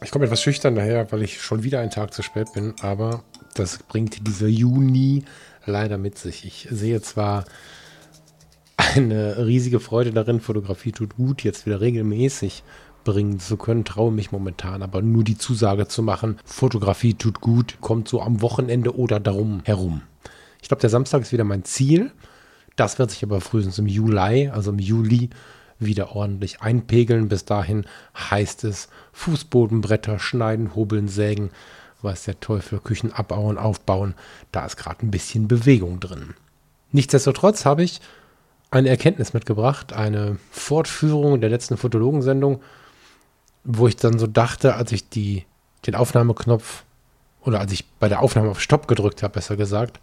Ich komme etwas schüchtern daher, weil ich schon wieder einen Tag zu spät bin, aber das bringt dieser Juni leider mit sich. Ich sehe zwar eine riesige Freude darin, Fotografie tut gut, jetzt wieder regelmäßig bringen zu können, traue mich momentan, aber nur die Zusage zu machen, Fotografie tut gut, kommt so am Wochenende oder darum herum. Ich glaube, der Samstag ist wieder mein Ziel. Das wird sich aber frühestens im Juli, also im Juli, wieder ordentlich einpegeln. Bis dahin heißt es Fußbodenbretter schneiden, hobeln, sägen, weiß der Teufel, Küchen abbauen, aufbauen. Da ist gerade ein bisschen Bewegung drin. Nichtsdestotrotz habe ich eine Erkenntnis mitgebracht, eine Fortführung der letzten Fotologensendung, wo ich dann so dachte, als ich die, den Aufnahmeknopf oder als ich bei der Aufnahme auf Stopp gedrückt habe, besser gesagt,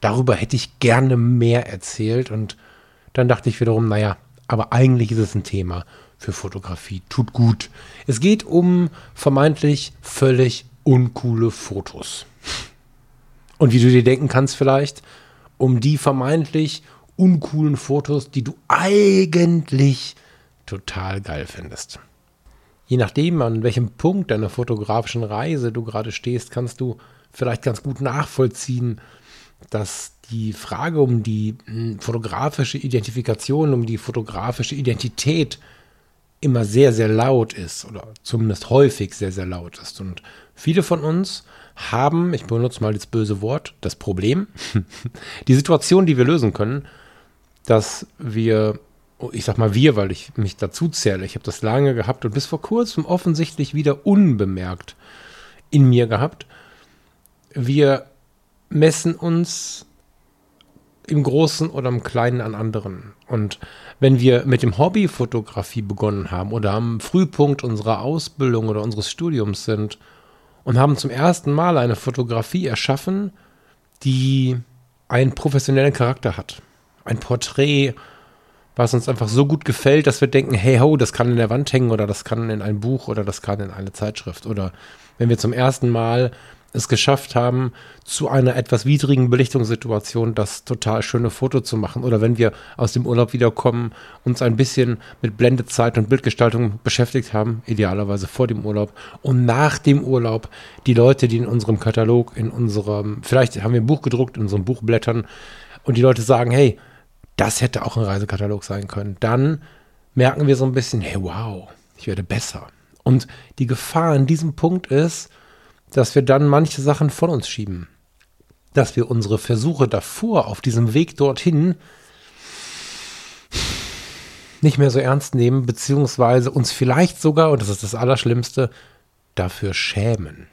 darüber hätte ich gerne mehr erzählt und dann dachte ich wiederum, naja, aber eigentlich ist es ein Thema für Fotografie. Tut gut. Es geht um vermeintlich völlig uncoole Fotos. Und wie du dir denken kannst vielleicht, um die vermeintlich uncoolen Fotos, die du eigentlich total geil findest. Je nachdem, an welchem Punkt deiner fotografischen Reise du gerade stehst, kannst du vielleicht ganz gut nachvollziehen, dass die Frage um die hm, fotografische Identifikation, um die fotografische Identität immer sehr, sehr laut ist oder zumindest häufig sehr, sehr laut ist. Und viele von uns haben, ich benutze mal das böse Wort, das Problem, die Situation, die wir lösen können, dass wir, ich sag mal wir, weil ich mich dazu zähle, ich habe das lange gehabt und bis vor kurzem offensichtlich wieder unbemerkt in mir gehabt. Wir messen uns im Großen oder im Kleinen an anderen. Und wenn wir mit dem Hobby Fotografie begonnen haben oder am Frühpunkt unserer Ausbildung oder unseres Studiums sind und haben zum ersten Mal eine Fotografie erschaffen, die einen professionellen Charakter hat. Ein Porträt, was uns einfach so gut gefällt, dass wir denken, hey ho, das kann in der Wand hängen oder das kann in ein Buch oder das kann in eine Zeitschrift. Oder wenn wir zum ersten Mal es geschafft haben, zu einer etwas widrigen Belichtungssituation das total schöne Foto zu machen. Oder wenn wir aus dem Urlaub wiederkommen, uns ein bisschen mit Blendezeit und Bildgestaltung beschäftigt haben, idealerweise vor dem Urlaub und nach dem Urlaub die Leute, die in unserem Katalog, in unserem, vielleicht haben wir ein Buch gedruckt, in unserem Buch blättern und die Leute sagen, hey, das hätte auch ein Reisekatalog sein können. Dann merken wir so ein bisschen, hey, wow, ich werde besser. Und die Gefahr an diesem Punkt ist, dass wir dann manche Sachen von uns schieben. Dass wir unsere Versuche davor auf diesem Weg dorthin nicht mehr so ernst nehmen, beziehungsweise uns vielleicht sogar, und das ist das Allerschlimmste, dafür schämen.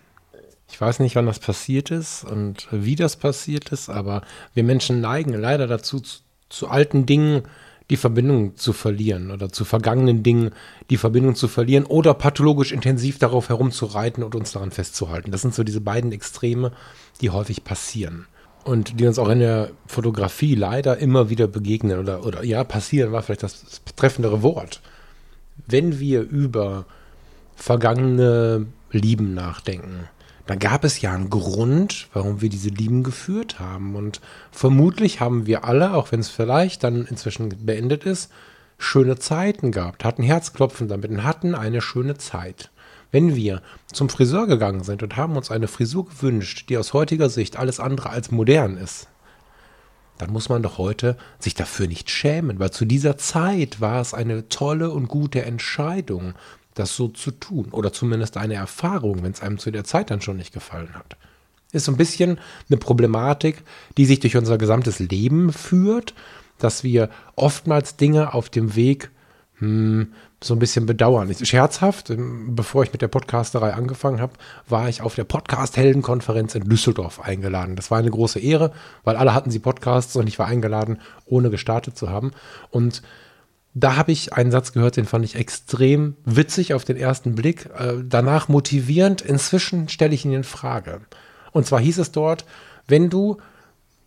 Ich weiß nicht, wann das passiert ist und wie das passiert ist, aber wir Menschen neigen leider dazu, zu, zu alten Dingen die Verbindung zu verlieren oder zu vergangenen Dingen die Verbindung zu verlieren oder pathologisch intensiv darauf herumzureiten und uns daran festzuhalten. Das sind so diese beiden Extreme, die häufig passieren und die uns auch in der Fotografie leider immer wieder begegnen oder, oder ja, passieren war vielleicht das treffendere Wort. Wenn wir über vergangene Lieben nachdenken, dann gab es ja einen Grund, warum wir diese Lieben geführt haben. Und vermutlich haben wir alle, auch wenn es vielleicht dann inzwischen beendet ist, schöne Zeiten gehabt, hatten Herzklopfen damit und hatten eine schöne Zeit. Wenn wir zum Friseur gegangen sind und haben uns eine Frisur gewünscht, die aus heutiger Sicht alles andere als modern ist, dann muss man doch heute sich dafür nicht schämen, weil zu dieser Zeit war es eine tolle und gute Entscheidung, das so zu tun. Oder zumindest eine Erfahrung, wenn es einem zu der Zeit dann schon nicht gefallen hat. Ist so ein bisschen eine Problematik, die sich durch unser gesamtes Leben führt, dass wir oftmals Dinge auf dem Weg hm, so ein bisschen bedauern. Scherzhaft, ähm, bevor ich mit der Podcasterei angefangen habe, war ich auf der Podcast-Heldenkonferenz in Düsseldorf eingeladen. Das war eine große Ehre, weil alle hatten sie Podcasts und ich war eingeladen, ohne gestartet zu haben. Und da habe ich einen Satz gehört, den fand ich extrem witzig auf den ersten Blick, äh, danach motivierend. Inzwischen stelle ich ihn in Frage. Und zwar hieß es dort, wenn du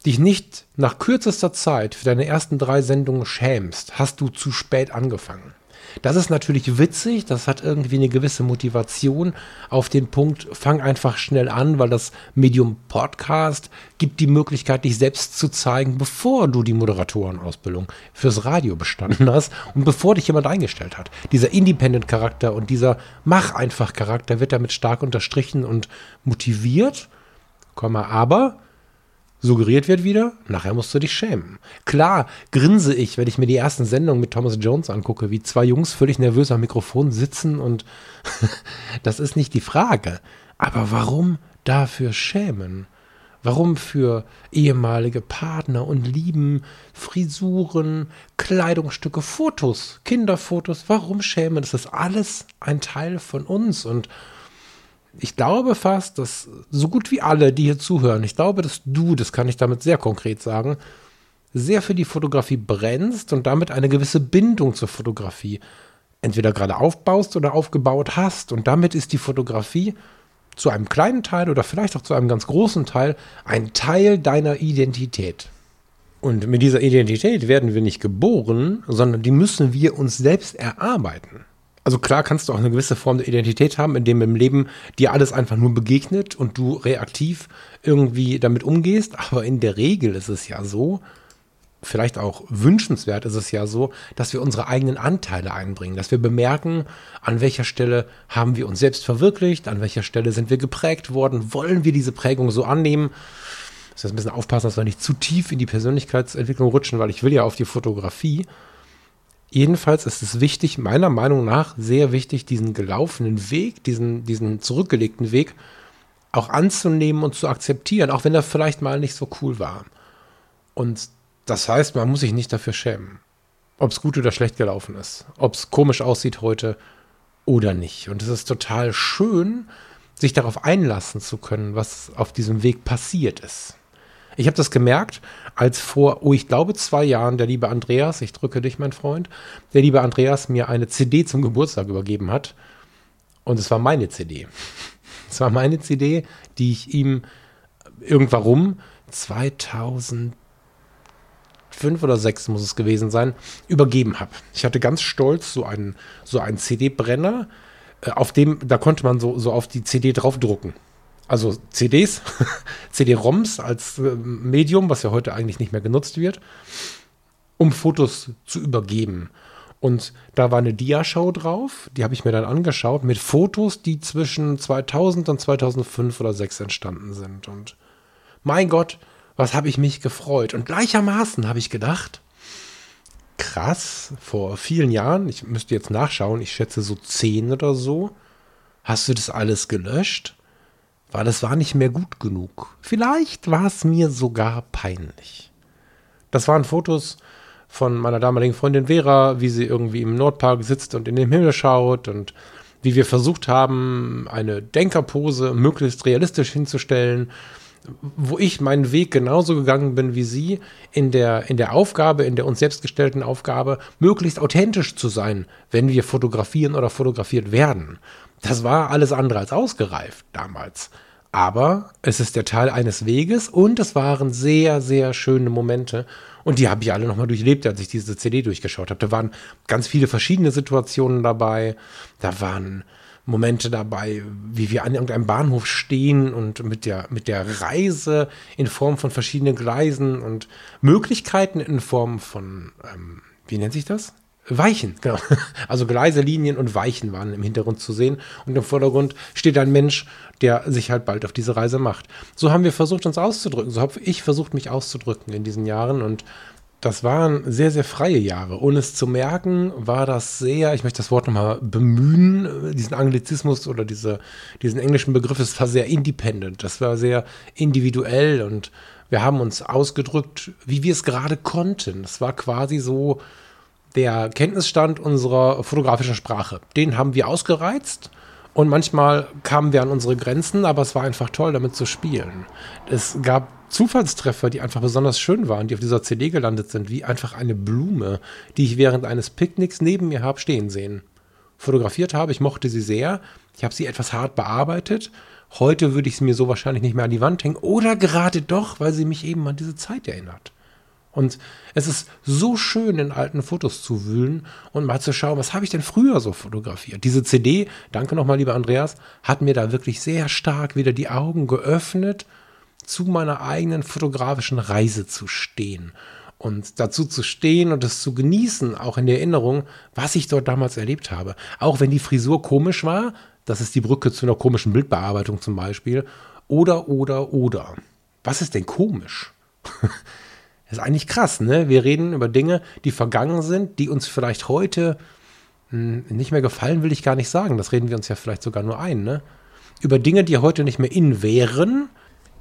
dich nicht nach kürzester Zeit für deine ersten drei Sendungen schämst, hast du zu spät angefangen. Das ist natürlich witzig, das hat irgendwie eine gewisse Motivation auf den Punkt, fang einfach schnell an, weil das Medium Podcast gibt die Möglichkeit, dich selbst zu zeigen, bevor du die Moderatorenausbildung fürs Radio bestanden hast und bevor dich jemand eingestellt hat. Dieser Independent-Charakter und dieser Mach-einfach-Charakter wird damit stark unterstrichen und motiviert, aber suggeriert wird wieder, nachher musst du dich schämen. Klar grinse ich, wenn ich mir die ersten Sendungen mit Thomas Jones angucke, wie zwei Jungs völlig nervös am Mikrofon sitzen und das ist nicht die Frage. Aber warum dafür schämen? Warum für ehemalige Partner und Lieben, Frisuren, Kleidungsstücke, Fotos, Kinderfotos? Warum schämen? Das ist alles ein Teil von uns und ich glaube fast, dass so gut wie alle, die hier zuhören, ich glaube, dass du, das kann ich damit sehr konkret sagen, sehr für die Fotografie brennst und damit eine gewisse Bindung zur Fotografie entweder gerade aufbaust oder aufgebaut hast. Und damit ist die Fotografie zu einem kleinen Teil oder vielleicht auch zu einem ganz großen Teil ein Teil deiner Identität. Und mit dieser Identität werden wir nicht geboren, sondern die müssen wir uns selbst erarbeiten. Also klar kannst du auch eine gewisse Form der Identität haben, in dem im Leben dir alles einfach nur begegnet und du reaktiv irgendwie damit umgehst. Aber in der Regel ist es ja so, vielleicht auch wünschenswert ist es ja so, dass wir unsere eigenen Anteile einbringen, dass wir bemerken, an welcher Stelle haben wir uns selbst verwirklicht, an welcher Stelle sind wir geprägt worden, wollen wir diese Prägung so annehmen. Das heißt, ein bisschen aufpassen, dass wir nicht zu tief in die Persönlichkeitsentwicklung rutschen, weil ich will ja auf die Fotografie. Jedenfalls ist es wichtig, meiner Meinung nach sehr wichtig, diesen gelaufenen Weg, diesen, diesen zurückgelegten Weg auch anzunehmen und zu akzeptieren, auch wenn er vielleicht mal nicht so cool war. Und das heißt, man muss sich nicht dafür schämen, ob es gut oder schlecht gelaufen ist, ob es komisch aussieht heute oder nicht. Und es ist total schön, sich darauf einlassen zu können, was auf diesem Weg passiert ist. Ich habe das gemerkt, als vor, oh, ich glaube, zwei Jahren der liebe Andreas, ich drücke dich, mein Freund, der liebe Andreas mir eine CD zum Geburtstag übergeben hat. Und es war meine CD. Es war meine CD, die ich ihm irgendwann 2005 oder 6 muss es gewesen sein, übergeben habe. Ich hatte ganz stolz so einen, so einen CD-Brenner, äh, auf dem, da konnte man so, so auf die CD draufdrucken also CDs, CD-ROMs als äh, Medium, was ja heute eigentlich nicht mehr genutzt wird, um Fotos zu übergeben. Und da war eine Diashow drauf, die habe ich mir dann angeschaut, mit Fotos, die zwischen 2000 und 2005 oder 2006 entstanden sind. Und mein Gott, was habe ich mich gefreut. Und gleichermaßen habe ich gedacht, krass, vor vielen Jahren, ich müsste jetzt nachschauen, ich schätze so zehn oder so, hast du das alles gelöscht? Weil es war nicht mehr gut genug. Vielleicht war es mir sogar peinlich. Das waren Fotos von meiner damaligen Freundin Vera, wie sie irgendwie im Nordpark sitzt und in den Himmel schaut und wie wir versucht haben, eine Denkerpose möglichst realistisch hinzustellen, wo ich meinen Weg genauso gegangen bin wie sie, in der, in der Aufgabe, in der uns selbst gestellten Aufgabe, möglichst authentisch zu sein, wenn wir fotografieren oder fotografiert werden. Das war alles andere als ausgereift damals. Aber es ist der Teil eines Weges und es waren sehr, sehr schöne Momente. Und die habe ich alle nochmal durchlebt, als ich diese CD durchgeschaut habe. Da waren ganz viele verschiedene Situationen dabei. Da waren Momente dabei, wie wir an irgendeinem Bahnhof stehen und mit der, mit der Reise in Form von verschiedenen Gleisen und Möglichkeiten in Form von, ähm, wie nennt sich das? Weichen, genau. Also Gleise, Linien und Weichen waren im Hintergrund zu sehen. Und im Vordergrund steht ein Mensch, der sich halt bald auf diese Reise macht. So haben wir versucht, uns auszudrücken. So habe ich versucht, mich auszudrücken in diesen Jahren. Und das waren sehr, sehr freie Jahre. Ohne es zu merken, war das sehr, ich möchte das Wort nochmal bemühen, diesen Anglizismus oder diese, diesen englischen Begriff, es war sehr independent. Das war sehr individuell und wir haben uns ausgedrückt, wie wir es gerade konnten. Es war quasi so, der Kenntnisstand unserer fotografischen Sprache. Den haben wir ausgereizt und manchmal kamen wir an unsere Grenzen, aber es war einfach toll, damit zu spielen. Es gab Zufallstreffer, die einfach besonders schön waren, die auf dieser CD gelandet sind, wie einfach eine Blume, die ich während eines Picknicks neben mir habe stehen sehen. Fotografiert habe, ich mochte sie sehr. Ich habe sie etwas hart bearbeitet, heute würde ich es mir so wahrscheinlich nicht mehr an die Wand hängen. Oder gerade doch, weil sie mich eben an diese Zeit erinnert. Und es ist so schön, in alten Fotos zu wühlen und mal zu schauen, was habe ich denn früher so fotografiert. Diese CD, danke nochmal, lieber Andreas, hat mir da wirklich sehr stark wieder die Augen geöffnet, zu meiner eigenen fotografischen Reise zu stehen. Und dazu zu stehen und es zu genießen, auch in der Erinnerung, was ich dort damals erlebt habe. Auch wenn die Frisur komisch war, das ist die Brücke zu einer komischen Bildbearbeitung zum Beispiel. Oder, oder, oder. Was ist denn komisch? Das ist eigentlich krass, ne? Wir reden über Dinge, die vergangen sind, die uns vielleicht heute hm, nicht mehr gefallen, will ich gar nicht sagen. Das reden wir uns ja vielleicht sogar nur ein, ne? Über Dinge, die heute nicht mehr in wären,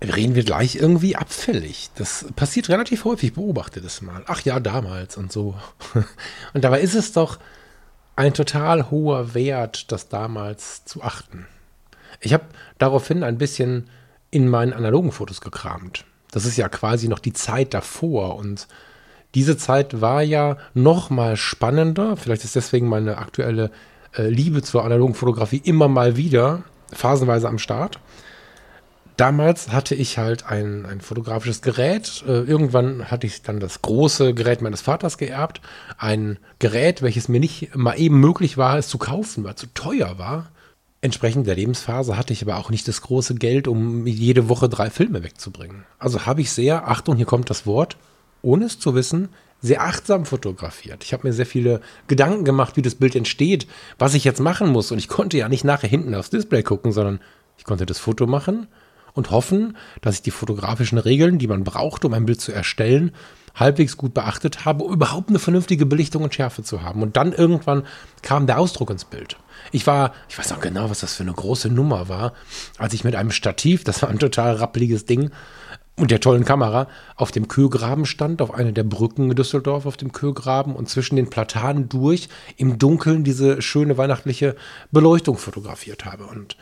reden wir gleich irgendwie abfällig. Das passiert relativ häufig, beobachte das mal. Ach ja, damals und so. Und dabei ist es doch ein total hoher Wert, das damals zu achten. Ich habe daraufhin ein bisschen in meinen analogen Fotos gekramt. Das ist ja quasi noch die Zeit davor und diese Zeit war ja noch mal spannender. Vielleicht ist deswegen meine aktuelle äh, Liebe zur analogen Fotografie immer mal wieder phasenweise am Start. Damals hatte ich halt ein, ein fotografisches Gerät. Äh, irgendwann hatte ich dann das große Gerät meines Vaters geerbt. Ein Gerät, welches mir nicht mal eben möglich war, es zu kaufen, weil es zu teuer war. Entsprechend der Lebensphase hatte ich aber auch nicht das große Geld, um jede Woche drei Filme wegzubringen. Also habe ich sehr, Achtung, hier kommt das Wort, ohne es zu wissen, sehr achtsam fotografiert. Ich habe mir sehr viele Gedanken gemacht, wie das Bild entsteht, was ich jetzt machen muss. Und ich konnte ja nicht nachher hinten aufs Display gucken, sondern ich konnte das Foto machen und hoffen, dass ich die fotografischen Regeln, die man braucht, um ein Bild zu erstellen, halbwegs gut beachtet habe, um überhaupt eine vernünftige Belichtung und Schärfe zu haben. Und dann irgendwann kam der Ausdruck ins Bild. Ich war, ich weiß auch genau, was das für eine große Nummer war, als ich mit einem Stativ, das war ein total rappeliges Ding, und der tollen Kamera auf dem Kögraben stand, auf einer der Brücken in Düsseldorf auf dem Kögraben und zwischen den Platanen durch im Dunkeln diese schöne weihnachtliche Beleuchtung fotografiert habe. Und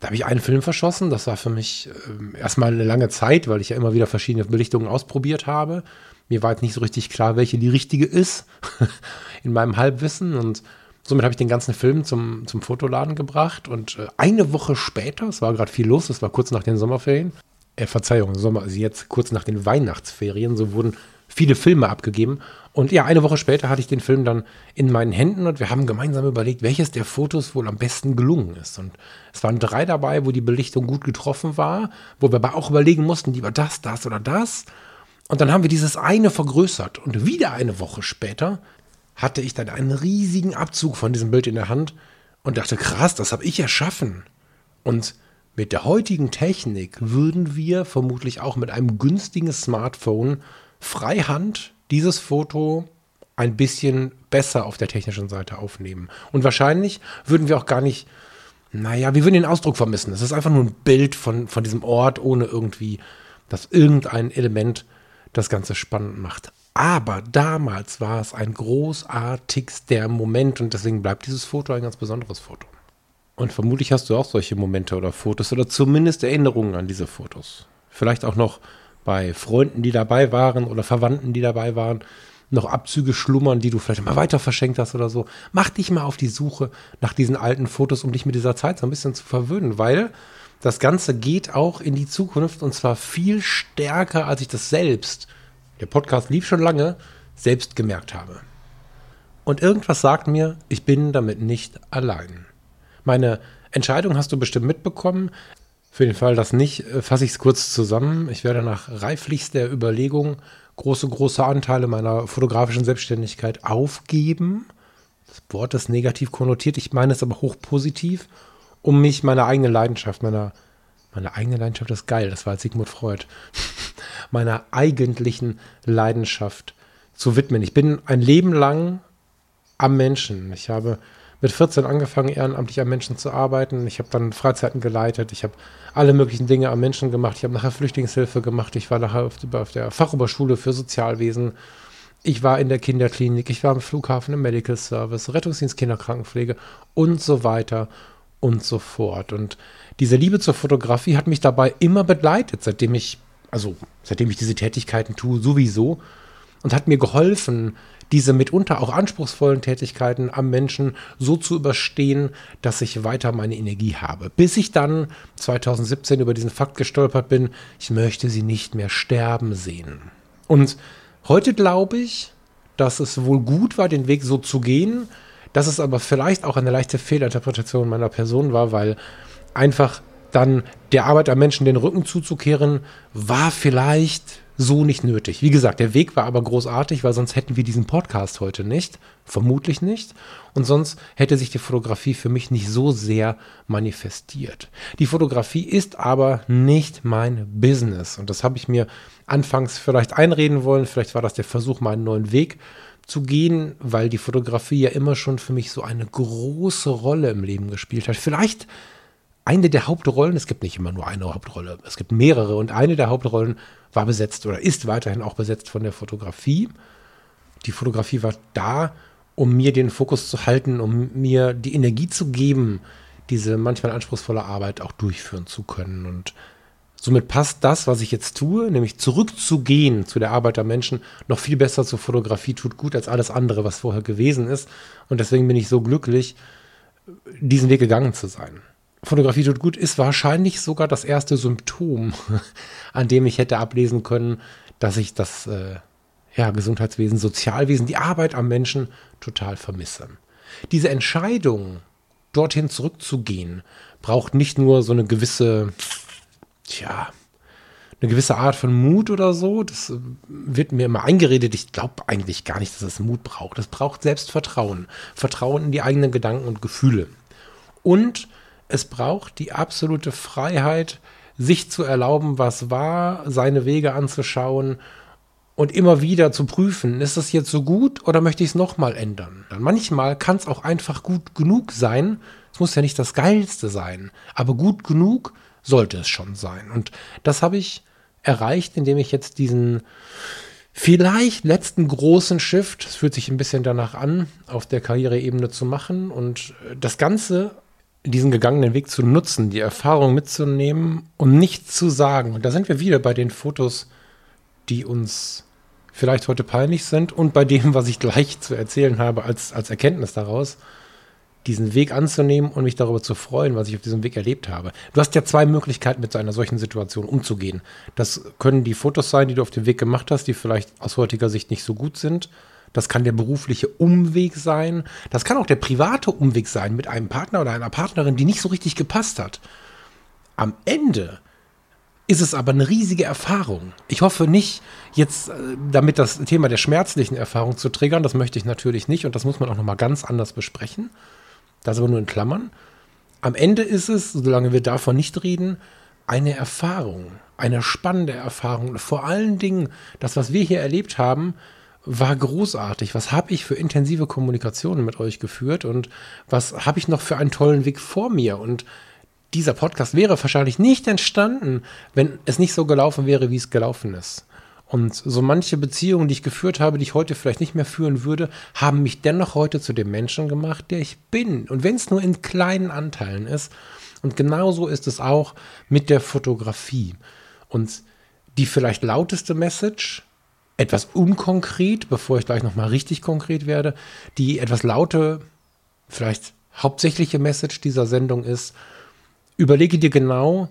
da habe ich einen Film verschossen. Das war für mich äh, erstmal eine lange Zeit, weil ich ja immer wieder verschiedene Belichtungen ausprobiert habe. Mir war jetzt nicht so richtig klar, welche die richtige ist in meinem Halbwissen. Und somit habe ich den ganzen Film zum, zum Fotoladen gebracht. Und äh, eine Woche später, es war gerade viel los, es war kurz nach den Sommerferien, äh, Verzeihung, Sommer, also jetzt kurz nach den Weihnachtsferien, so wurden viele Filme abgegeben. Und ja, eine Woche später hatte ich den Film dann in meinen Händen und wir haben gemeinsam überlegt, welches der Fotos wohl am besten gelungen ist. Und es waren drei dabei, wo die Belichtung gut getroffen war, wo wir aber auch überlegen mussten, lieber das, das oder das. Und dann haben wir dieses eine vergrößert. Und wieder eine Woche später hatte ich dann einen riesigen Abzug von diesem Bild in der Hand und dachte, krass, das habe ich erschaffen. Und mit der heutigen Technik würden wir vermutlich auch mit einem günstigen Smartphone freihand dieses Foto ein bisschen besser auf der technischen Seite aufnehmen. Und wahrscheinlich würden wir auch gar nicht, naja, wir würden den Ausdruck vermissen. Es ist einfach nur ein Bild von, von diesem Ort, ohne irgendwie, dass irgendein Element das Ganze spannend macht. Aber damals war es ein großartigster Moment und deswegen bleibt dieses Foto ein ganz besonderes Foto. Und vermutlich hast du auch solche Momente oder Fotos oder zumindest Erinnerungen an diese Fotos. Vielleicht auch noch bei Freunden, die dabei waren oder Verwandten, die dabei waren, noch Abzüge schlummern, die du vielleicht mal weiter verschenkt hast oder so. Mach dich mal auf die Suche nach diesen alten Fotos, um dich mit dieser Zeit so ein bisschen zu verwöhnen, weil das Ganze geht auch in die Zukunft und zwar viel stärker, als ich das selbst, der Podcast lief schon lange, selbst gemerkt habe. Und irgendwas sagt mir, ich bin damit nicht allein. Meine Entscheidung hast du bestimmt mitbekommen. Für den Fall, dass nicht, äh, fasse ich es kurz zusammen. Ich werde nach reiflichster Überlegung große, große Anteile meiner fotografischen Selbstständigkeit aufgeben. Das Wort ist negativ konnotiert, ich meine es aber hochpositiv, um mich meiner eigenen Leidenschaft, meiner, meine eigene Leidenschaft ist geil, das war Sigmund Freud, meiner eigentlichen Leidenschaft zu widmen. Ich bin ein Leben lang am Menschen. Ich habe mit 14 angefangen, ehrenamtlich am Menschen zu arbeiten. Ich habe dann Freizeiten geleitet. Ich habe alle möglichen Dinge am Menschen gemacht. Ich habe nachher Flüchtlingshilfe gemacht. Ich war nachher auf, der Fachoberschule für Sozialwesen. Ich war in der Kinderklinik. Ich war am Flughafen im Medical Service, Rettungsdienst Kinderkrankenpflege und so weiter und so fort. Und diese Liebe zur Fotografie hat mich dabei immer begleitet, seitdem ich, also seitdem ich diese Tätigkeiten tue, sowieso. und hat mir geholfen, diese mitunter auch anspruchsvollen Tätigkeiten am Menschen so zu überstehen, dass ich weiter meine Energie habe. Bis ich dann 2017 über diesen Fakt gestolpert bin, ich möchte sie nicht mehr sterben sehen. Und heute glaube ich, dass es wohl gut war, den Weg so zu gehen, dass es aber vielleicht auch eine leichte Fehlinterpretation meiner Person war, weil einfach dann der Arbeit am Menschen den Rücken zuzukehren, war vielleicht so nicht nötig. Wie gesagt, der Weg war aber großartig, weil sonst hätten wir diesen Podcast heute nicht, vermutlich nicht. Und sonst hätte sich die Fotografie für mich nicht so sehr manifestiert. Die Fotografie ist aber nicht mein Business. Und das habe ich mir anfangs vielleicht einreden wollen. Vielleicht war das der Versuch, meinen neuen Weg zu gehen, weil die Fotografie ja immer schon für mich so eine große Rolle im Leben gespielt hat. Vielleicht eine der Hauptrollen, es gibt nicht immer nur eine Hauptrolle, es gibt mehrere und eine der Hauptrollen war besetzt oder ist weiterhin auch besetzt von der Fotografie. Die Fotografie war da, um mir den Fokus zu halten, um mir die Energie zu geben, diese manchmal anspruchsvolle Arbeit auch durchführen zu können. Und somit passt das, was ich jetzt tue, nämlich zurückzugehen zu der Arbeit der Menschen, noch viel besser zur Fotografie, tut gut als alles andere, was vorher gewesen ist. Und deswegen bin ich so glücklich, diesen Weg gegangen zu sein. Fotografie tut gut ist wahrscheinlich sogar das erste Symptom, an dem ich hätte ablesen können, dass ich das äh, ja, Gesundheitswesen, Sozialwesen, die Arbeit am Menschen total vermisse. Diese Entscheidung, dorthin zurückzugehen, braucht nicht nur so eine gewisse, tja, eine gewisse Art von Mut oder so. Das äh, wird mir immer eingeredet. Ich glaube eigentlich gar nicht, dass es Mut braucht. Es braucht Selbstvertrauen. Vertrauen in die eigenen Gedanken und Gefühle. Und es braucht die absolute Freiheit, sich zu erlauben, was war, seine Wege anzuschauen und immer wieder zu prüfen, ist das jetzt so gut oder möchte ich es nochmal ändern? Dann manchmal kann es auch einfach gut genug sein. Es muss ja nicht das Geilste sein, aber gut genug sollte es schon sein. Und das habe ich erreicht, indem ich jetzt diesen vielleicht letzten großen Shift, es fühlt sich ein bisschen danach an, auf der Karriereebene zu machen und das Ganze diesen gegangenen Weg zu nutzen, die Erfahrung mitzunehmen und nichts zu sagen. Und da sind wir wieder bei den Fotos, die uns vielleicht heute peinlich sind und bei dem, was ich gleich zu erzählen habe als, als Erkenntnis daraus, diesen Weg anzunehmen und mich darüber zu freuen, was ich auf diesem Weg erlebt habe. Du hast ja zwei Möglichkeiten, mit so einer solchen Situation umzugehen. Das können die Fotos sein, die du auf dem Weg gemacht hast, die vielleicht aus heutiger Sicht nicht so gut sind das kann der berufliche Umweg sein. Das kann auch der private Umweg sein mit einem Partner oder einer Partnerin, die nicht so richtig gepasst hat. Am Ende ist es aber eine riesige Erfahrung. Ich hoffe nicht, jetzt äh, damit das Thema der schmerzlichen Erfahrung zu triggern, das möchte ich natürlich nicht und das muss man auch nochmal ganz anders besprechen. Das aber nur in Klammern. Am Ende ist es, solange wir davon nicht reden, eine Erfahrung, eine spannende Erfahrung. Vor allen Dingen, das, was wir hier erlebt haben, war großartig. Was habe ich für intensive Kommunikationen mit euch geführt und was habe ich noch für einen tollen Weg vor mir? Und dieser Podcast wäre wahrscheinlich nicht entstanden, wenn es nicht so gelaufen wäre, wie es gelaufen ist. Und so manche Beziehungen, die ich geführt habe, die ich heute vielleicht nicht mehr führen würde, haben mich dennoch heute zu dem Menschen gemacht, der ich bin. Und wenn es nur in kleinen Anteilen ist. Und genauso ist es auch mit der Fotografie. Und die vielleicht lauteste Message, etwas unkonkret, bevor ich gleich nochmal richtig konkret werde, die etwas laute, vielleicht hauptsächliche Message dieser Sendung ist, überlege dir genau,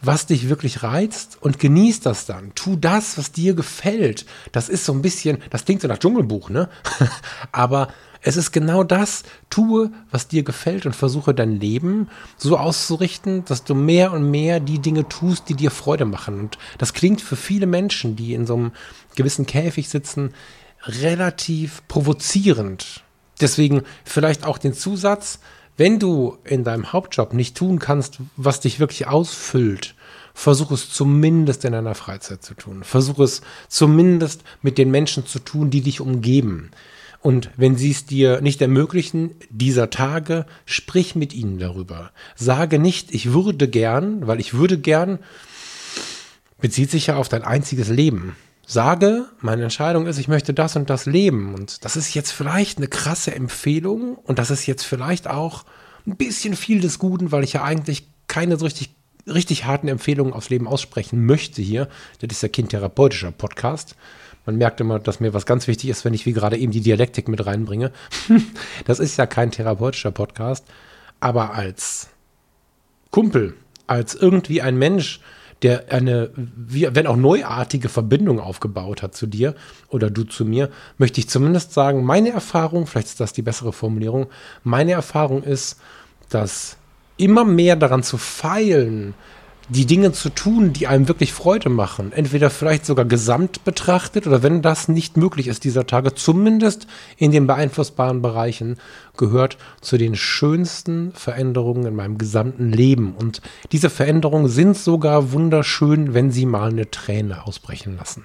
was dich wirklich reizt und genieß das dann. Tu das, was dir gefällt. Das ist so ein bisschen, das klingt so nach Dschungelbuch, ne? Aber es ist genau das. Tue, was dir gefällt und versuche dein Leben so auszurichten, dass du mehr und mehr die Dinge tust, die dir Freude machen. Und das klingt für viele Menschen, die in so einem gewissen Käfig sitzen, relativ provozierend. Deswegen vielleicht auch den Zusatz, wenn du in deinem Hauptjob nicht tun kannst, was dich wirklich ausfüllt, versuch es zumindest in deiner Freizeit zu tun. Versuch es zumindest mit den Menschen zu tun, die dich umgeben. Und wenn sie es dir nicht ermöglichen, dieser Tage, sprich mit ihnen darüber. Sage nicht, ich würde gern, weil ich würde gern, bezieht sich ja auf dein einziges Leben. Sage, meine Entscheidung ist, ich möchte das und das leben. Und das ist jetzt vielleicht eine krasse Empfehlung und das ist jetzt vielleicht auch ein bisschen viel des Guten, weil ich ja eigentlich keine so richtig, richtig harten Empfehlungen aufs Leben aussprechen möchte hier. Das ist ja kindtherapeutischer Podcast. Man merkt immer, dass mir was ganz wichtig ist, wenn ich wie gerade eben die Dialektik mit reinbringe. das ist ja kein therapeutischer Podcast, aber als Kumpel, als irgendwie ein Mensch, der eine, wenn auch neuartige Verbindung aufgebaut hat zu dir oder du zu mir, möchte ich zumindest sagen, meine Erfahrung, vielleicht ist das die bessere Formulierung, meine Erfahrung ist, dass immer mehr daran zu feilen, die Dinge zu tun, die einem wirklich Freude machen. Entweder vielleicht sogar gesamt betrachtet oder wenn das nicht möglich ist dieser Tage, zumindest in den beeinflussbaren Bereichen, gehört zu den schönsten Veränderungen in meinem gesamten Leben. Und diese Veränderungen sind sogar wunderschön, wenn sie mal eine Träne ausbrechen lassen.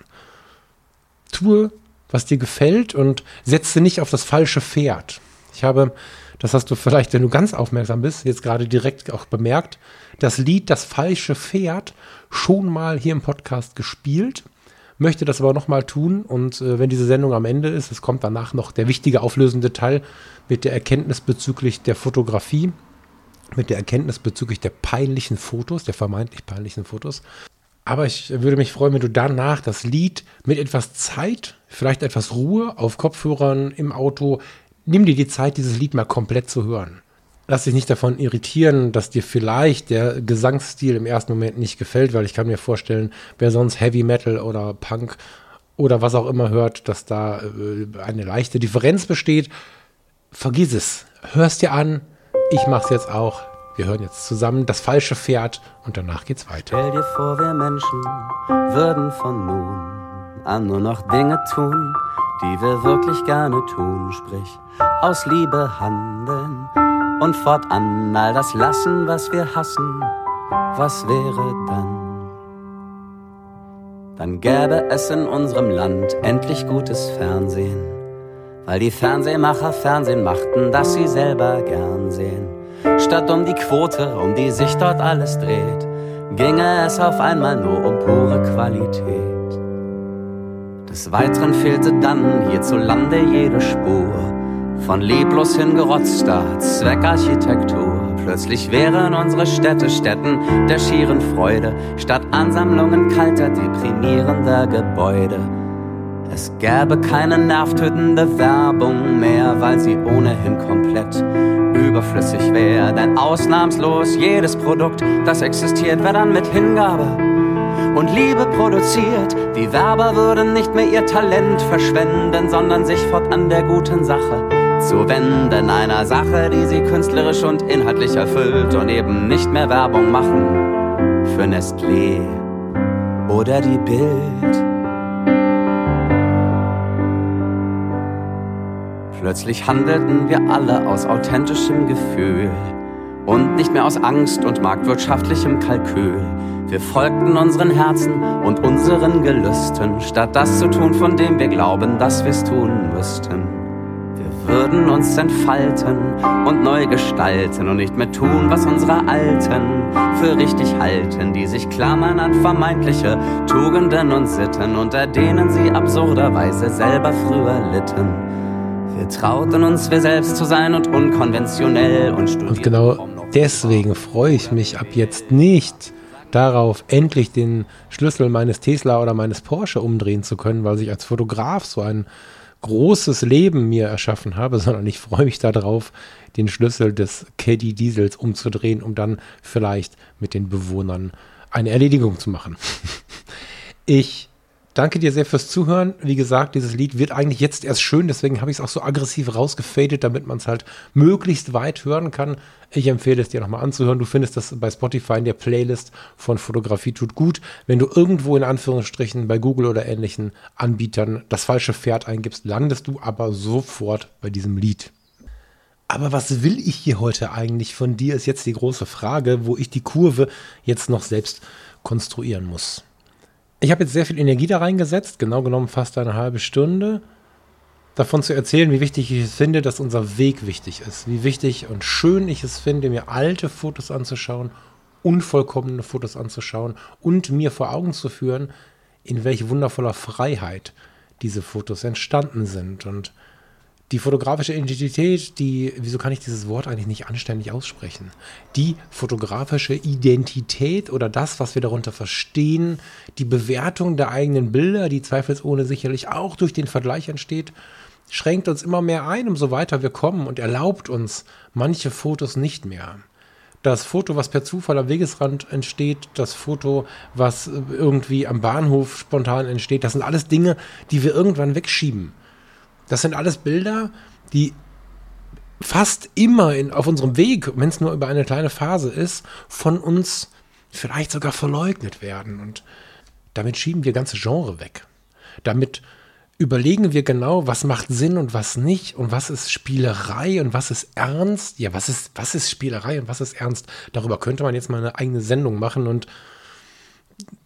Tue, was dir gefällt und setze nicht auf das falsche Pferd. Ich habe das hast du vielleicht, wenn du ganz aufmerksam bist, jetzt gerade direkt auch bemerkt, das Lied Das falsche Pferd schon mal hier im Podcast gespielt. Möchte das aber nochmal tun und äh, wenn diese Sendung am Ende ist, es kommt danach noch der wichtige auflösende Teil mit der Erkenntnis bezüglich der Fotografie, mit der Erkenntnis bezüglich der peinlichen Fotos, der vermeintlich peinlichen Fotos. Aber ich würde mich freuen, wenn du danach das Lied mit etwas Zeit, vielleicht etwas Ruhe auf Kopfhörern im Auto nimm dir die Zeit, dieses Lied mal komplett zu hören. Lass dich nicht davon irritieren, dass dir vielleicht der Gesangsstil im ersten Moment nicht gefällt, weil ich kann mir vorstellen, wer sonst Heavy Metal oder Punk oder was auch immer hört, dass da äh, eine leichte Differenz besteht. Vergiss es. Hörst dir an. Ich mach's jetzt auch. Wir hören jetzt zusammen das falsche Pferd und danach geht's weiter. Stell dir vor, wir Menschen würden von nun an nur noch Dinge tun, die wir wirklich gerne tun, sprich aus Liebe handeln und fortan all das lassen, was wir hassen. Was wäre dann? Dann gäbe es in unserem Land endlich gutes Fernsehen, weil die Fernsehmacher Fernsehen machten, das sie selber gern sehen. Statt um die Quote, um die sich dort alles dreht, ginge es auf einmal nur um pure Qualität. Des Weiteren fehlte dann hierzulande jede Spur von leblos hingerotzter Zweckarchitektur. Plötzlich wären unsere Städte Städten der schieren Freude, statt Ansammlungen kalter, deprimierender Gebäude. Es gäbe keine nervtötende Werbung mehr, weil sie ohnehin komplett überflüssig wäre. Denn ausnahmslos jedes Produkt, das existiert, wäre dann mit Hingabe und Liebe produziert. Die Werber würden nicht mehr ihr Talent verschwenden, sondern sich fortan der guten Sache zuwenden. Einer Sache, die sie künstlerisch und inhaltlich erfüllt und eben nicht mehr Werbung machen für Nestlé oder die Bild. Plötzlich handelten wir alle aus authentischem Gefühl und nicht mehr aus Angst und marktwirtschaftlichem Kalkül. Wir folgten unseren Herzen und unseren Gelüsten, statt das zu tun, von dem wir glauben, dass wir es tun müssten. Wir würden uns entfalten und neu gestalten und nicht mehr tun, was unsere Alten für richtig halten, die sich klammern an vermeintliche Tugenden und Sitten, unter denen sie absurderweise selber früher litten. Wir trauten uns, wir selbst zu sein und unkonventionell und studierten. Und genau deswegen freue ich mich ab jetzt nicht darauf, endlich den Schlüssel meines Tesla oder meines Porsche umdrehen zu können, weil ich als Fotograf so ein großes Leben mir erschaffen habe, sondern ich freue mich darauf, den Schlüssel des Caddy Diesels umzudrehen, um dann vielleicht mit den Bewohnern eine Erledigung zu machen. Ich danke dir sehr fürs Zuhören. Wie gesagt, dieses Lied wird eigentlich jetzt erst schön, deswegen habe ich es auch so aggressiv rausgefadet, damit man es halt möglichst weit hören kann. Ich empfehle es dir nochmal anzuhören. Du findest das bei Spotify in der Playlist von Fotografie tut gut. Wenn du irgendwo in Anführungsstrichen bei Google oder ähnlichen Anbietern das falsche Pferd eingibst, landest du aber sofort bei diesem Lied. Aber was will ich hier heute eigentlich von dir, ist jetzt die große Frage, wo ich die Kurve jetzt noch selbst konstruieren muss. Ich habe jetzt sehr viel Energie da reingesetzt, genau genommen fast eine halbe Stunde, davon zu erzählen, wie wichtig ich es finde, dass unser Weg wichtig ist. Wie wichtig und schön ich es finde, mir alte Fotos anzuschauen, unvollkommene Fotos anzuschauen und mir vor Augen zu führen, in welch wundervoller Freiheit diese Fotos entstanden sind. Und die fotografische Identität, die, wieso kann ich dieses Wort eigentlich nicht anständig aussprechen? Die fotografische Identität oder das, was wir darunter verstehen, die Bewertung der eigenen Bilder, die zweifelsohne sicherlich auch durch den Vergleich entsteht, schränkt uns immer mehr ein, umso weiter wir kommen und erlaubt uns manche Fotos nicht mehr. Das Foto, was per Zufall am Wegesrand entsteht, das Foto, was irgendwie am Bahnhof spontan entsteht, das sind alles Dinge, die wir irgendwann wegschieben. Das sind alles Bilder, die fast immer in, auf unserem Weg, wenn es nur über eine kleine Phase ist, von uns vielleicht sogar verleugnet werden. Und damit schieben wir ganze Genre weg. Damit überlegen wir genau, was macht Sinn und was nicht und was ist Spielerei und was ist Ernst. Ja, was ist, was ist Spielerei und was ist Ernst? Darüber könnte man jetzt mal eine eigene Sendung machen und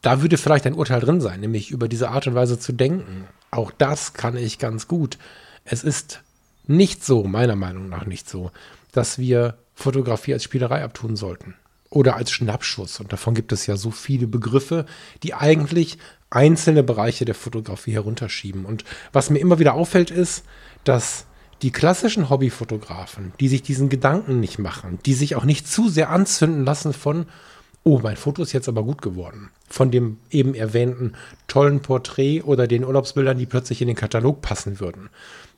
da würde vielleicht ein Urteil drin sein, nämlich über diese Art und Weise zu denken. Auch das kann ich ganz gut. Es ist nicht so, meiner Meinung nach nicht so, dass wir Fotografie als Spielerei abtun sollten oder als Schnappschuss. Und davon gibt es ja so viele Begriffe, die eigentlich einzelne Bereiche der Fotografie herunterschieben. Und was mir immer wieder auffällt, ist, dass die klassischen Hobbyfotografen, die sich diesen Gedanken nicht machen, die sich auch nicht zu sehr anzünden lassen von, oh, mein Foto ist jetzt aber gut geworden, von dem eben erwähnten tollen Porträt oder den Urlaubsbildern, die plötzlich in den Katalog passen würden.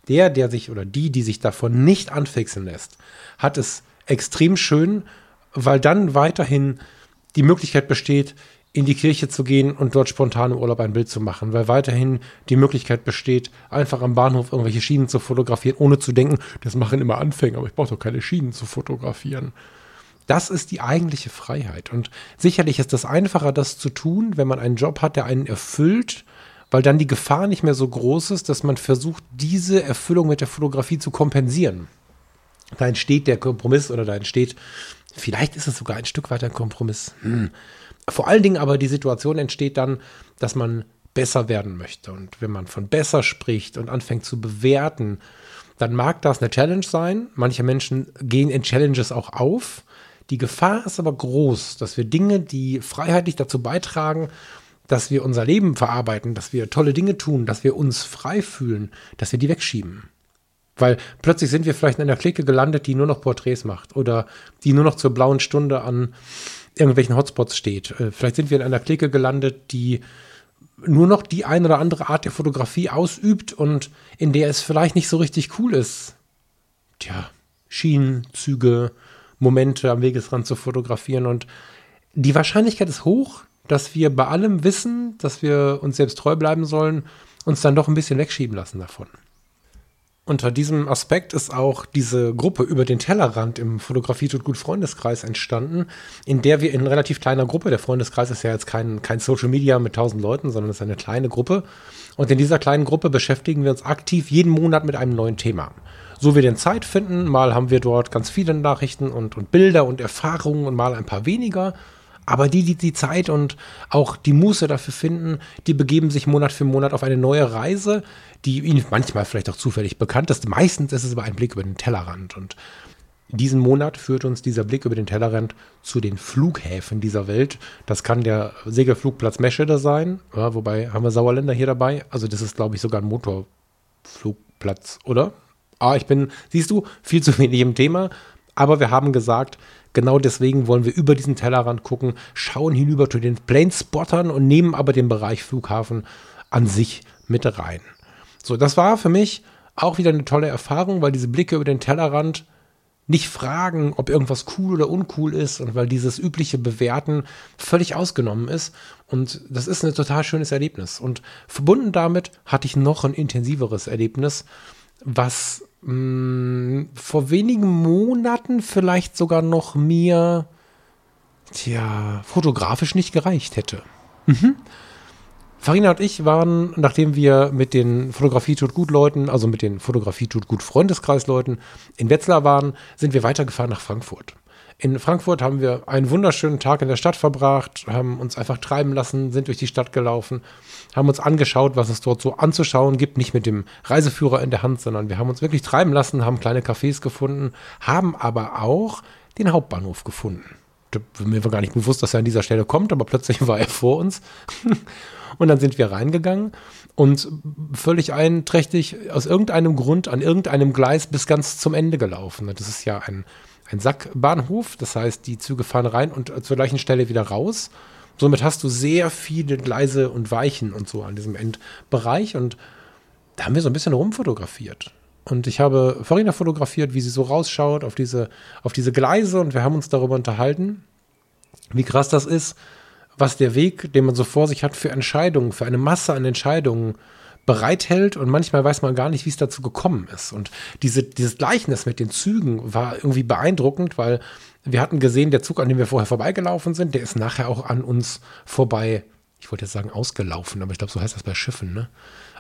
Der, der sich oder die, die sich davon nicht anfixen lässt, hat es extrem schön, weil dann weiterhin die Möglichkeit besteht, in die Kirche zu gehen und dort spontan im Urlaub ein Bild zu machen, weil weiterhin die Möglichkeit besteht, einfach am Bahnhof irgendwelche Schienen zu fotografieren, ohne zu denken, das machen immer Anfänger, aber ich brauche doch keine Schienen zu fotografieren. Das ist die eigentliche Freiheit. Und sicherlich ist es einfacher, das zu tun, wenn man einen Job hat, der einen erfüllt, weil dann die Gefahr nicht mehr so groß ist, dass man versucht, diese Erfüllung mit der Fotografie zu kompensieren. Da entsteht der Kompromiss oder da entsteht, vielleicht ist es sogar ein Stück weiter ein Kompromiss. Hm vor allen Dingen aber die Situation entsteht dann, dass man besser werden möchte. Und wenn man von besser spricht und anfängt zu bewerten, dann mag das eine Challenge sein. Manche Menschen gehen in Challenges auch auf. Die Gefahr ist aber groß, dass wir Dinge, die freiheitlich dazu beitragen, dass wir unser Leben verarbeiten, dass wir tolle Dinge tun, dass wir uns frei fühlen, dass wir die wegschieben. Weil plötzlich sind wir vielleicht in einer Clique gelandet, die nur noch Porträts macht oder die nur noch zur blauen Stunde an irgendwelchen Hotspots steht. Äh, vielleicht sind wir in einer Clique gelandet, die nur noch die eine oder andere Art der Fotografie ausübt und in der es vielleicht nicht so richtig cool ist. Tja, Schienen, Züge, Momente am Wegesrand zu fotografieren und die Wahrscheinlichkeit ist hoch, dass wir bei allem wissen, dass wir uns selbst treu bleiben sollen, uns dann doch ein bisschen wegschieben lassen davon. Unter diesem Aspekt ist auch diese Gruppe über den Tellerrand im Fotografie tut gut Freundeskreis entstanden, in der wir in relativ kleiner Gruppe, der Freundeskreis ist ja jetzt kein, kein Social Media mit tausend Leuten, sondern es ist eine kleine Gruppe. Und in dieser kleinen Gruppe beschäftigen wir uns aktiv jeden Monat mit einem neuen Thema. So wir denn Zeit finden, mal haben wir dort ganz viele Nachrichten und, und Bilder und Erfahrungen und mal ein paar weniger. Aber die, die die Zeit und auch die Muße dafür finden, die begeben sich Monat für Monat auf eine neue Reise, die ihnen manchmal vielleicht auch zufällig bekannt ist. Meistens ist es aber ein Blick über den Tellerrand. Und diesen Monat führt uns dieser Blick über den Tellerrand zu den Flughäfen dieser Welt. Das kann der Segelflugplatz Meschede sein, ja, wobei haben wir Sauerländer hier dabei. Also das ist, glaube ich, sogar ein Motorflugplatz, oder? Ah, ich bin, siehst du, viel zu wenig im Thema. Aber wir haben gesagt, genau deswegen wollen wir über diesen Tellerrand gucken, schauen hinüber zu den Planespottern und nehmen aber den Bereich Flughafen an sich mit rein. So, das war für mich auch wieder eine tolle Erfahrung, weil diese Blicke über den Tellerrand nicht fragen, ob irgendwas cool oder uncool ist und weil dieses übliche Bewerten völlig ausgenommen ist. Und das ist ein total schönes Erlebnis. Und verbunden damit hatte ich noch ein intensiveres Erlebnis, was mh, mm, vor wenigen Monaten vielleicht sogar noch mir, tja, fotografisch nicht gereicht hätte. Mhm. Farina und ich waren, nachdem wir mit den Fotografie tut gut Leuten, also mit den Fotografie tut gut Freundeskreisleuten in Wetzlar waren, sind wir weitergefahren nach Frankfurt. In Frankfurt haben wir einen wunderschönen Tag in der Stadt verbracht, haben uns einfach treiben lassen, sind durch die Stadt gelaufen, haben uns angeschaut, was es dort so anzuschauen gibt, nicht mit dem Reiseführer in der Hand, sondern wir haben uns wirklich treiben lassen, haben kleine Cafés gefunden, haben aber auch den Hauptbahnhof gefunden. Mir war gar nicht bewusst, dass er an dieser Stelle kommt, aber plötzlich war er vor uns. und dann sind wir reingegangen und völlig einträchtig aus irgendeinem Grund an irgendeinem Gleis bis ganz zum Ende gelaufen. Das ist ja ein, ein Sackbahnhof, das heißt, die Züge fahren rein und zur gleichen Stelle wieder raus. Somit hast du sehr viele Gleise und Weichen und so an diesem Endbereich und da haben wir so ein bisschen rumfotografiert. Und ich habe Farina fotografiert, wie sie so rausschaut auf diese, auf diese Gleise und wir haben uns darüber unterhalten, wie krass das ist, was der Weg, den man so vor sich hat, für Entscheidungen, für eine Masse an Entscheidungen bereithält und manchmal weiß man gar nicht, wie es dazu gekommen ist. Und diese, dieses Gleichnis mit den Zügen war irgendwie beeindruckend, weil wir hatten gesehen, der Zug, an dem wir vorher vorbeigelaufen sind, der ist nachher auch an uns vorbei, ich wollte jetzt sagen ausgelaufen, aber ich glaube, so heißt das bei Schiffen, ne?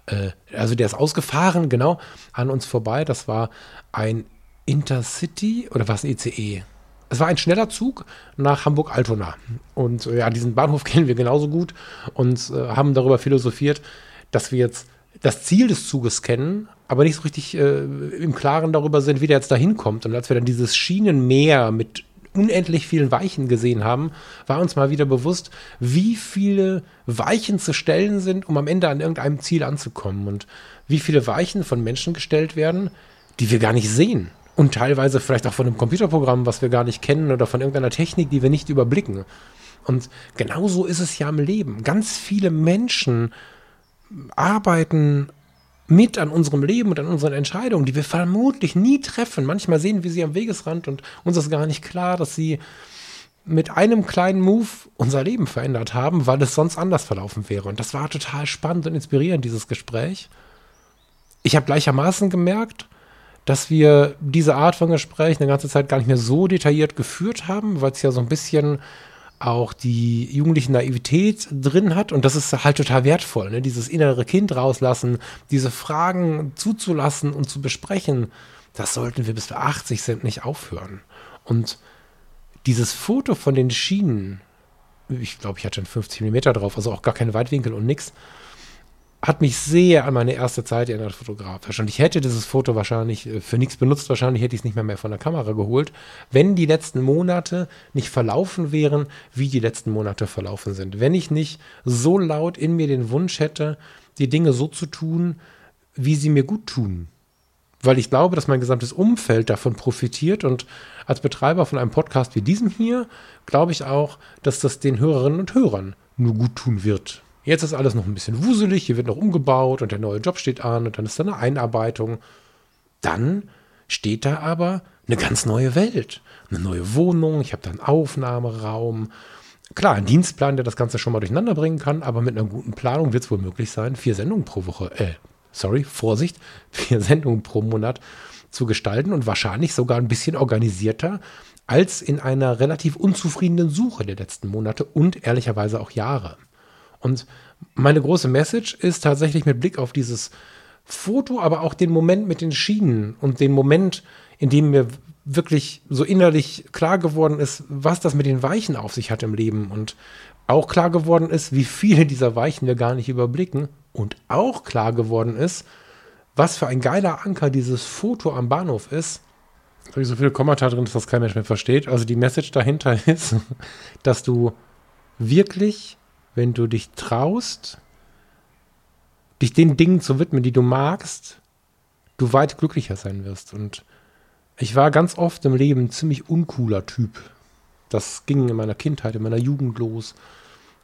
Äh, also der ist ausgefahren, genau, an uns vorbei. Das war ein Intercity oder war es ein ICE? Es war ein schneller Zug nach Hamburg-Altona. Und äh, ja, diesen Bahnhof kennen wir genauso gut und äh, haben darüber philosophiert, dass wir jetzt das Ziel des Zuges kennen, aber nicht so richtig äh, im Klaren darüber sind, wie der jetzt da hinkommt. Und als wir dann dieses Schienenmeer mit unendlich vielen Weichen gesehen haben, war uns mal wieder bewusst, wie viele Weichen zu stellen sind, um am Ende an irgendeinem Ziel anzukommen und wie viele Weichen von Menschen gestellt werden, die wir gar nicht sehen. Und teilweise vielleicht auch von einem Computerprogramm, was wir gar nicht kennen oder von irgendeiner Technik, die wir nicht überblicken. Und genauso ist es ja im Leben. Ganz viele Menschen arbeiten mit an unserem Leben und an unseren Entscheidungen, die wir vermutlich nie treffen. Manchmal sehen wir sie am Wegesrand und uns ist gar nicht klar, dass sie mit einem kleinen Move unser Leben verändert haben, weil es sonst anders verlaufen wäre. Und das war total spannend und inspirierend, dieses Gespräch. Ich habe gleichermaßen gemerkt, dass wir diese Art von Gespräch eine ganze Zeit gar nicht mehr so detailliert geführt haben, weil es ja so ein bisschen auch die jugendliche Naivität drin hat und das ist halt total wertvoll, ne? dieses innere Kind rauslassen, diese Fragen zuzulassen und zu besprechen, das sollten wir bis wir 80 sind nicht aufhören. Und dieses Foto von den Schienen, ich glaube, ich hatte einen 50 mm drauf, also auch gar kein Weitwinkel und nichts, hat mich sehr an meine erste Zeit erinnert fotografisch. Und ich hätte dieses Foto wahrscheinlich äh, für nichts benutzt, wahrscheinlich hätte ich es nicht mehr, mehr von der Kamera geholt, wenn die letzten Monate nicht verlaufen wären, wie die letzten Monate verlaufen sind. Wenn ich nicht so laut in mir den Wunsch hätte, die Dinge so zu tun, wie sie mir gut tun. Weil ich glaube, dass mein gesamtes Umfeld davon profitiert und als Betreiber von einem Podcast wie diesem hier, glaube ich auch, dass das den Hörerinnen und Hörern nur gut tun wird. Jetzt ist alles noch ein bisschen wuselig, hier wird noch umgebaut und der neue Job steht an und dann ist da eine Einarbeitung. Dann steht da aber eine ganz neue Welt, eine neue Wohnung, ich habe da einen Aufnahmeraum. Klar, ein Dienstplan, der das Ganze schon mal durcheinander bringen kann, aber mit einer guten Planung wird es wohl möglich sein, vier Sendungen pro Woche, äh, sorry, Vorsicht, vier Sendungen pro Monat zu gestalten und wahrscheinlich sogar ein bisschen organisierter als in einer relativ unzufriedenen Suche der letzten Monate und ehrlicherweise auch Jahre. Und meine große Message ist tatsächlich mit Blick auf dieses Foto, aber auch den Moment mit den Schienen und den Moment, in dem mir wirklich so innerlich klar geworden ist, was das mit den Weichen auf sich hat im Leben und auch klar geworden ist, wie viele dieser Weichen wir gar nicht überblicken und auch klar geworden ist, was für ein geiler Anker dieses Foto am Bahnhof ist. Da habe ich so viele Kommentare drin, dass das kein Mensch mehr versteht. Also die Message dahinter ist, dass du wirklich wenn du dich traust, dich den Dingen zu widmen, die du magst, du weit glücklicher sein wirst. Und ich war ganz oft im Leben ein ziemlich uncooler Typ. Das ging in meiner Kindheit, in meiner Jugend los.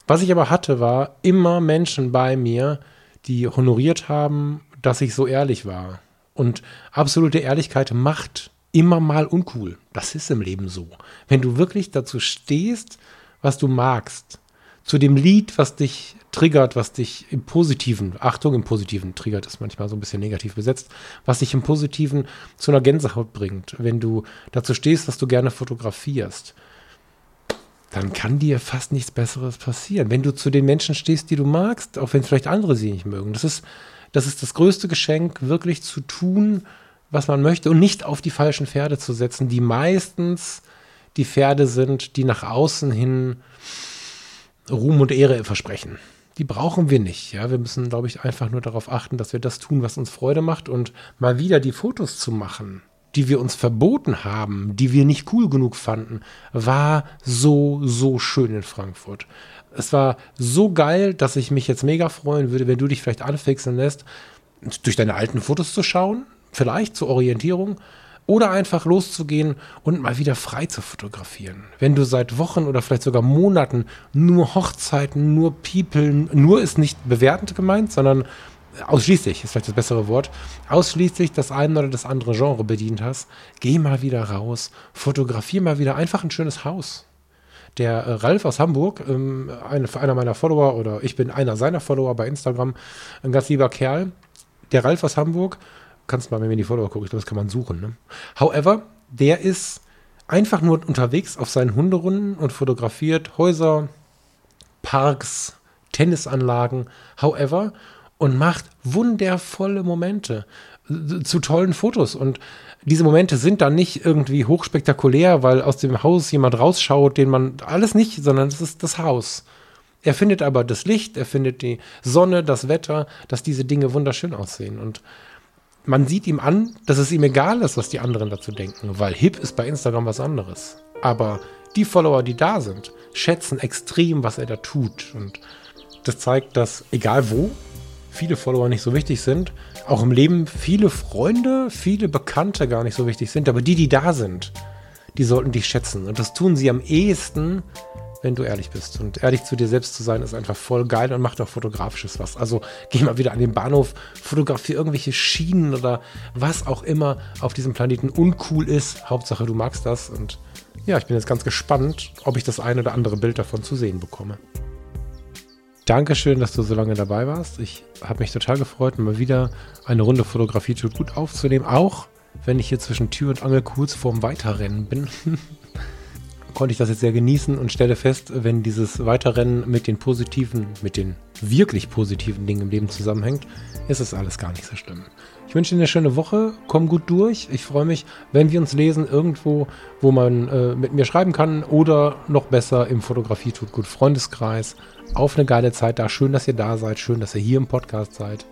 Was ich aber hatte, war immer Menschen bei mir, die honoriert haben, dass ich so ehrlich war. Und absolute Ehrlichkeit macht immer mal uncool. Das ist im Leben so. Wenn du wirklich dazu stehst, was du magst, zu dem Lied, was dich triggert, was dich im Positiven, Achtung, im Positiven, triggert ist manchmal so ein bisschen negativ besetzt, was dich im Positiven zu einer Gänsehaut bringt. Wenn du dazu stehst, dass du gerne fotografierst, dann kann dir fast nichts Besseres passieren. Wenn du zu den Menschen stehst, die du magst, auch wenn vielleicht andere sie nicht mögen. Das ist, das ist das größte Geschenk, wirklich zu tun, was man möchte und nicht auf die falschen Pferde zu setzen, die meistens die Pferde sind, die nach außen hin Ruhm und Ehre versprechen. Die brauchen wir nicht. Ja, wir müssen, glaube ich, einfach nur darauf achten, dass wir das tun, was uns Freude macht und mal wieder die Fotos zu machen, die wir uns verboten haben, die wir nicht cool genug fanden, war so, so schön in Frankfurt. Es war so geil, dass ich mich jetzt mega freuen würde, wenn du dich vielleicht anfixen lässt, durch deine alten Fotos zu schauen, vielleicht zur Orientierung, oder einfach loszugehen und mal wieder frei zu fotografieren. Wenn du seit Wochen oder vielleicht sogar Monaten nur Hochzeiten, nur People, nur ist nicht bewertend gemeint, sondern ausschließlich, ist vielleicht das bessere Wort, ausschließlich das eine oder das andere Genre bedient hast, geh mal wieder raus, fotografier mal wieder einfach ein schönes Haus. Der äh, Ralf aus Hamburg, ähm, eine, einer meiner Follower oder ich bin einer seiner Follower bei Instagram, ein ganz lieber Kerl. Der Ralf aus Hamburg, kannst mal, wenn wir die Follower gucken, ich glaube, das kann man suchen. Ne? However, der ist einfach nur unterwegs auf seinen Hunderunden und fotografiert Häuser, Parks, Tennisanlagen, however, und macht wundervolle Momente zu tollen Fotos. Und diese Momente sind dann nicht irgendwie hochspektakulär, weil aus dem Haus jemand rausschaut, den man alles nicht, sondern es ist das Haus. Er findet aber das Licht, er findet die Sonne, das Wetter, dass diese Dinge wunderschön aussehen. Und man sieht ihm an, dass es ihm egal ist, was die anderen dazu denken, weil hip ist bei Instagram was anderes. Aber die Follower, die da sind, schätzen extrem, was er da tut. Und das zeigt, dass egal wo, viele Follower nicht so wichtig sind. Auch im Leben viele Freunde, viele Bekannte gar nicht so wichtig sind. Aber die, die da sind, die sollten dich schätzen. Und das tun sie am ehesten, wenn du ehrlich bist. Und ehrlich zu dir selbst zu sein, ist einfach voll geil und macht auch fotografisches was. Also geh mal wieder an den Bahnhof, fotografiere irgendwelche Schienen oder was auch immer auf diesem Planeten uncool ist. Hauptsache, du magst das. Und ja, ich bin jetzt ganz gespannt, ob ich das eine oder andere Bild davon zu sehen bekomme. Dankeschön, dass du so lange dabei warst. Ich habe mich total gefreut, mal wieder eine Runde Fotografie tut gut aufzunehmen. Auch wenn ich hier zwischen Tür und Angel kurz vorm Weiterrennen bin, konnte ich das jetzt sehr genießen und stelle fest, wenn dieses Weiterrennen mit den positiven, mit den wirklich positiven Dingen im Leben zusammenhängt, ist es alles gar nicht so schlimm. Ich wünsche dir eine schöne Woche, komm gut durch. Ich freue mich, wenn wir uns lesen irgendwo, wo man äh, mit mir schreiben kann oder noch besser im Fotografie tut gut Freundeskreis. Auf eine geile Zeit da. Schön, dass ihr da seid. Schön, dass ihr hier im Podcast seid.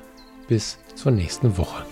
Bis zur nächsten Woche.